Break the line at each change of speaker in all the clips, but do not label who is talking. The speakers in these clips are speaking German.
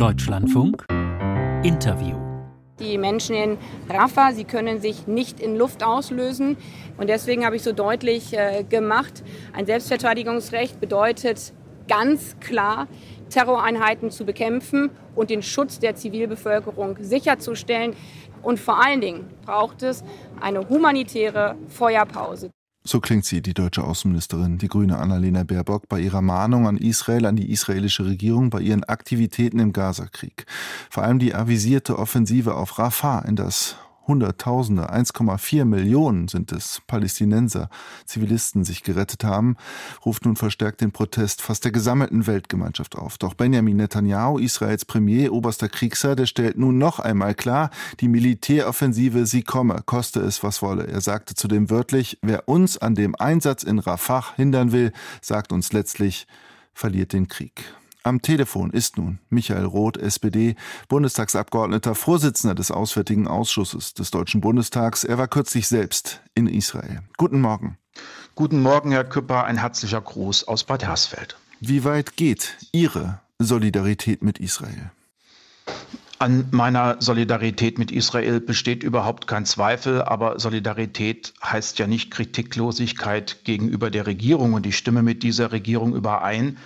Deutschlandfunk Interview.
Die Menschen in Rafah, sie können sich nicht in Luft auslösen. Und deswegen habe ich so deutlich äh, gemacht, ein Selbstverteidigungsrecht bedeutet ganz klar, Terroreinheiten zu bekämpfen und den Schutz der Zivilbevölkerung sicherzustellen. Und vor allen Dingen braucht es eine humanitäre Feuerpause.
So klingt sie, die deutsche Außenministerin, die grüne Annalena Baerbock, bei ihrer Mahnung an Israel, an die israelische Regierung, bei ihren Aktivitäten im Gazakrieg. Vor allem die avisierte Offensive auf Rafah, in das Hunderttausende, 1,4 Millionen sind es, Palästinenser, Zivilisten sich gerettet haben, ruft nun verstärkt den Protest fast der gesammelten Weltgemeinschaft auf. Doch Benjamin Netanyahu, Israels Premier, oberster Kriegsherr, der stellt nun noch einmal klar, die Militäroffensive, sie komme, koste es, was wolle. Er sagte zudem wörtlich, wer uns an dem Einsatz in Rafah hindern will, sagt uns letztlich, verliert den Krieg. Am Telefon ist nun Michael Roth, SPD, Bundestagsabgeordneter, Vorsitzender des Auswärtigen Ausschusses des Deutschen Bundestags. Er war kürzlich selbst in Israel. Guten Morgen.
Guten Morgen, Herr Küpper. Ein herzlicher Gruß aus Bad Hersfeld.
Wie weit geht Ihre Solidarität mit Israel?
An meiner Solidarität mit Israel besteht überhaupt kein Zweifel, aber Solidarität heißt ja nicht Kritiklosigkeit gegenüber der Regierung und ich stimme mit dieser Regierung überein.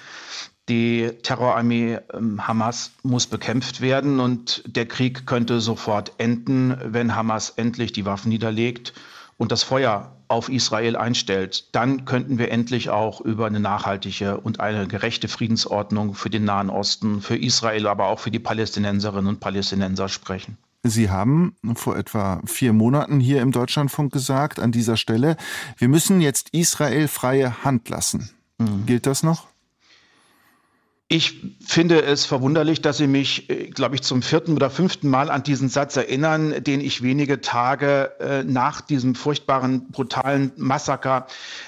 Die Terrorarmee ähm, Hamas muss bekämpft werden und der Krieg könnte sofort enden, wenn Hamas endlich die Waffen niederlegt und das Feuer auf Israel einstellt. Dann könnten wir endlich auch über eine nachhaltige und eine gerechte Friedensordnung für den Nahen Osten, für Israel, aber auch für die Palästinenserinnen und Palästinenser sprechen.
Sie haben vor etwa vier Monaten hier im Deutschlandfunk gesagt, an dieser Stelle, wir müssen jetzt Israel freie Hand lassen. Mhm. Gilt das noch?
Ich finde es verwunderlich, dass Sie mich, äh, glaube ich, zum vierten oder fünften Mal an diesen Satz erinnern, den ich wenige Tage äh, nach diesem furchtbaren, brutalen Massaker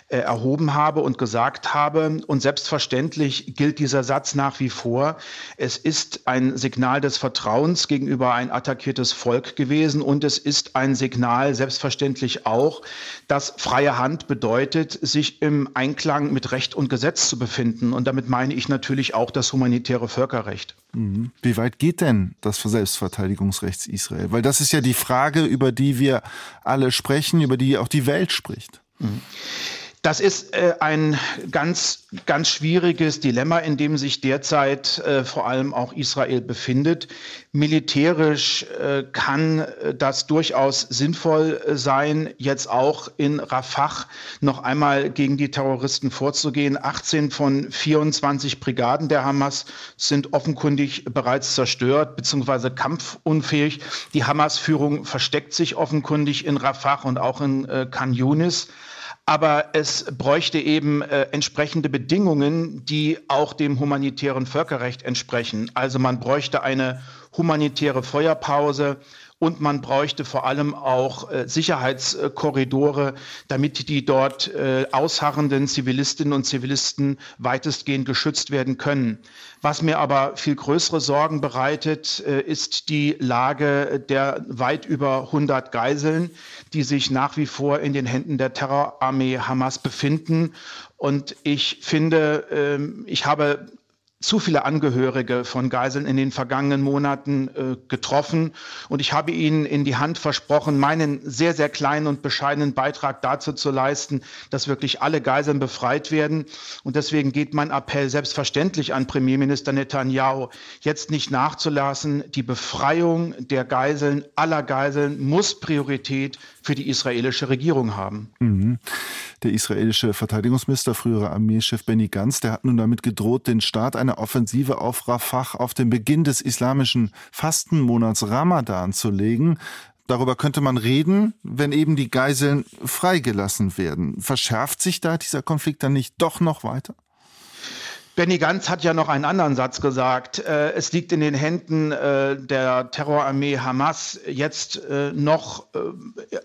äh, erhoben habe und gesagt habe. Und selbstverständlich gilt dieser Satz nach wie vor. Es ist ein Signal des Vertrauens gegenüber ein attackiertes Volk gewesen und es ist ein Signal selbstverständlich auch, dass freie Hand bedeutet, sich im Einklang mit Recht und Gesetz zu befinden. Und damit meine ich natürlich auch das humanitäre Völkerrecht.
Mhm. Wie weit geht denn das Selbstverteidigungsrecht Israel? Weil das ist ja die Frage, über die wir alle sprechen, über die auch die Welt spricht. Mhm.
Das ist äh, ein ganz, ganz schwieriges Dilemma, in dem sich derzeit äh, vor allem auch Israel befindet. Militärisch äh, kann äh, das durchaus sinnvoll äh, sein, jetzt auch in Rafah noch einmal gegen die Terroristen vorzugehen. 18 von 24 Brigaden der Hamas sind offenkundig bereits zerstört bzw. kampfunfähig. Die Hamas-Führung versteckt sich offenkundig in Rafah und auch in äh, Khan Yunis aber es bräuchte eben äh, entsprechende Bedingungen, die auch dem humanitären Völkerrecht entsprechen. Also man bräuchte eine humanitäre Feuerpause und man bräuchte vor allem auch äh, Sicherheitskorridore, damit die dort äh, ausharrenden Zivilistinnen und Zivilisten weitestgehend geschützt werden können. Was mir aber viel größere Sorgen bereitet, äh, ist die Lage der weit über 100 Geiseln, die sich nach wie vor in den Händen der Terrorarmee Hamas befinden. Und ich finde, ähm, ich habe zu viele Angehörige von Geiseln in den vergangenen Monaten äh, getroffen. Und ich habe Ihnen in die Hand versprochen, meinen sehr, sehr kleinen und bescheidenen Beitrag dazu zu leisten, dass wirklich alle Geiseln befreit werden. Und deswegen geht mein Appell selbstverständlich an Premierminister Netanyahu, jetzt nicht nachzulassen. Die Befreiung der Geiseln, aller Geiseln, muss Priorität für die israelische Regierung haben. Mhm.
Der israelische Verteidigungsminister, früherer Armeechef Benny Gantz, der hat nun damit gedroht, den Start einer Offensive auf Rafah auf den Beginn des islamischen Fastenmonats Ramadan zu legen. Darüber könnte man reden, wenn eben die Geiseln freigelassen werden. Verschärft sich da dieser Konflikt dann nicht doch noch weiter?
Benny Gantz hat ja noch einen anderen Satz gesagt. Äh, es liegt in den Händen äh, der Terrorarmee Hamas jetzt äh, noch,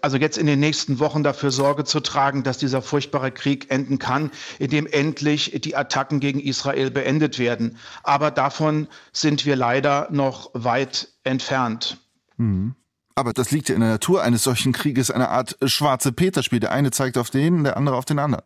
also jetzt in den nächsten Wochen dafür Sorge zu tragen, dass dieser furchtbare Krieg enden kann, indem endlich die Attacken gegen Israel beendet werden. Aber davon sind wir leider noch weit entfernt.
Mhm. Aber das liegt ja in der Natur eines solchen Krieges, eine Art schwarze Peter-Spiel. Der eine zeigt auf den, der andere auf den anderen.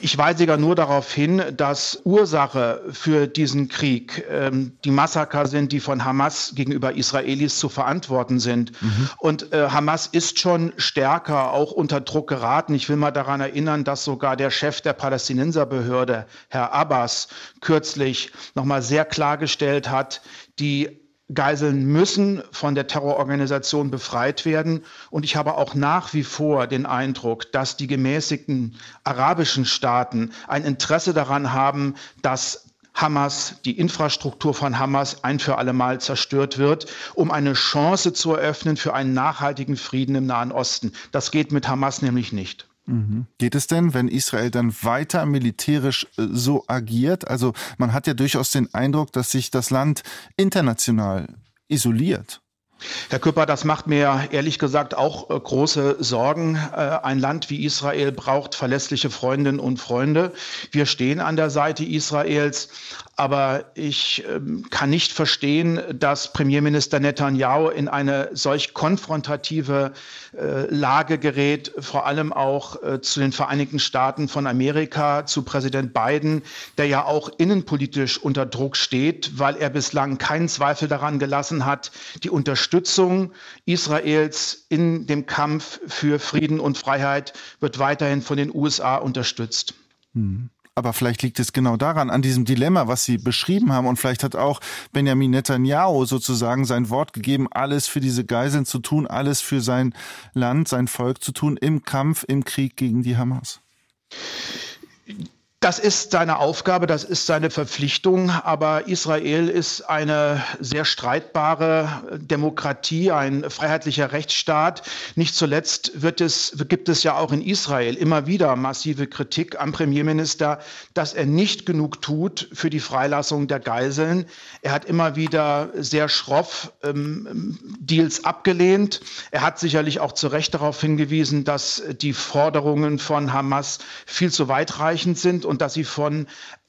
Ich weise ja nur darauf hin, dass Ursache für diesen Krieg ähm, die Massaker sind, die von Hamas gegenüber Israelis zu verantworten sind. Mhm. Und äh, Hamas ist schon stärker auch unter Druck geraten. Ich will mal daran erinnern, dass sogar der Chef der Palästinenserbehörde, Herr Abbas, kürzlich nochmal sehr klargestellt hat, die Geiseln müssen von der Terrororganisation befreit werden. Und ich habe auch nach wie vor den Eindruck, dass die gemäßigten arabischen Staaten ein Interesse daran haben, dass Hamas, die Infrastruktur von Hamas ein für alle Mal zerstört wird, um eine Chance zu eröffnen für einen nachhaltigen Frieden im Nahen Osten. Das geht mit Hamas nämlich nicht.
Mhm. Geht es denn, wenn Israel dann weiter militärisch äh, so agiert? Also man hat ja durchaus den Eindruck, dass sich das Land international isoliert.
Herr Küpper, das macht mir ehrlich gesagt auch äh, große Sorgen. Äh, ein Land wie Israel braucht verlässliche Freundinnen und Freunde. Wir stehen an der Seite Israels, aber ich ähm, kann nicht verstehen, dass Premierminister Netanyahu in eine solch konfrontative äh, Lage gerät, vor allem auch äh, zu den Vereinigten Staaten von Amerika, zu Präsident Biden, der ja auch innenpolitisch unter Druck steht, weil er bislang keinen Zweifel daran gelassen hat, die Unterstützung Israels in dem Kampf für Frieden und Freiheit wird weiterhin von den USA unterstützt.
Hm. Aber vielleicht liegt es genau daran, an diesem Dilemma, was Sie beschrieben haben. Und vielleicht hat auch Benjamin Netanyahu sozusagen sein Wort gegeben, alles für diese Geiseln zu tun, alles für sein Land, sein Volk zu tun im Kampf, im Krieg gegen die Hamas.
Das ist seine Aufgabe, das ist seine Verpflichtung, aber Israel ist eine sehr streitbare Demokratie, ein freiheitlicher Rechtsstaat. Nicht zuletzt es, gibt es ja auch in Israel immer wieder massive Kritik am Premierminister, dass er nicht genug tut für die Freilassung der Geiseln. Er hat immer wieder sehr schroff ähm, Deals abgelehnt. Er hat sicherlich auch zu Recht darauf hingewiesen, dass die Forderungen von Hamas viel zu weitreichend sind und dass sie von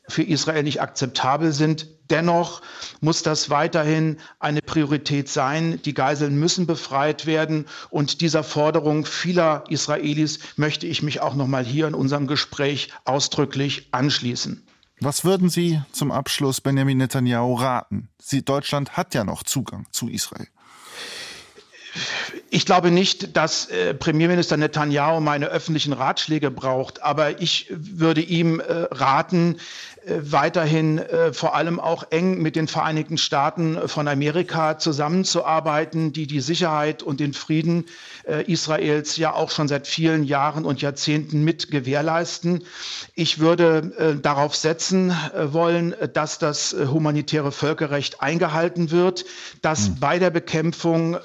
für Israel nicht akzeptabel sind. Dennoch muss das weiterhin eine Priorität sein. Die Geiseln müssen befreit werden. Und dieser Forderung vieler Israelis möchte ich mich auch noch mal hier in unserem Gespräch ausdrücklich anschließen.
Was würden Sie zum Abschluss Benjamin Netanyahu raten? Sie, Deutschland hat ja noch Zugang zu Israel.
Ich glaube nicht, dass äh, Premierminister Netanyahu meine öffentlichen Ratschläge braucht, aber ich würde ihm äh, raten, äh, weiterhin vor allem auch eng mit den Vereinigten Staaten von Amerika zusammenzuarbeiten, die die Sicherheit und den Frieden Israels ja auch schon seit vielen Jahren und Jahrzehnten mit gewährleisten. Ich würde darauf setzen wollen, dass das humanitäre Völkerrecht eingehalten wird, dass mhm. bei der Bekämpfung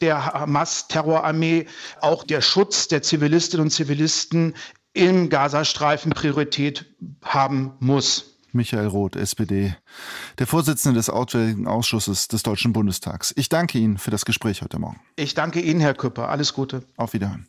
der Hamas-Terrorarmee auch der Schutz der Zivilistinnen und Zivilisten im Gazastreifen Priorität haben muss.
Michael Roth, SPD, der Vorsitzende des Auswärtigen Ausschusses des Deutschen Bundestags. Ich danke Ihnen für das Gespräch heute Morgen.
Ich danke Ihnen, Herr Küpper. Alles Gute.
Auf Wiederhören.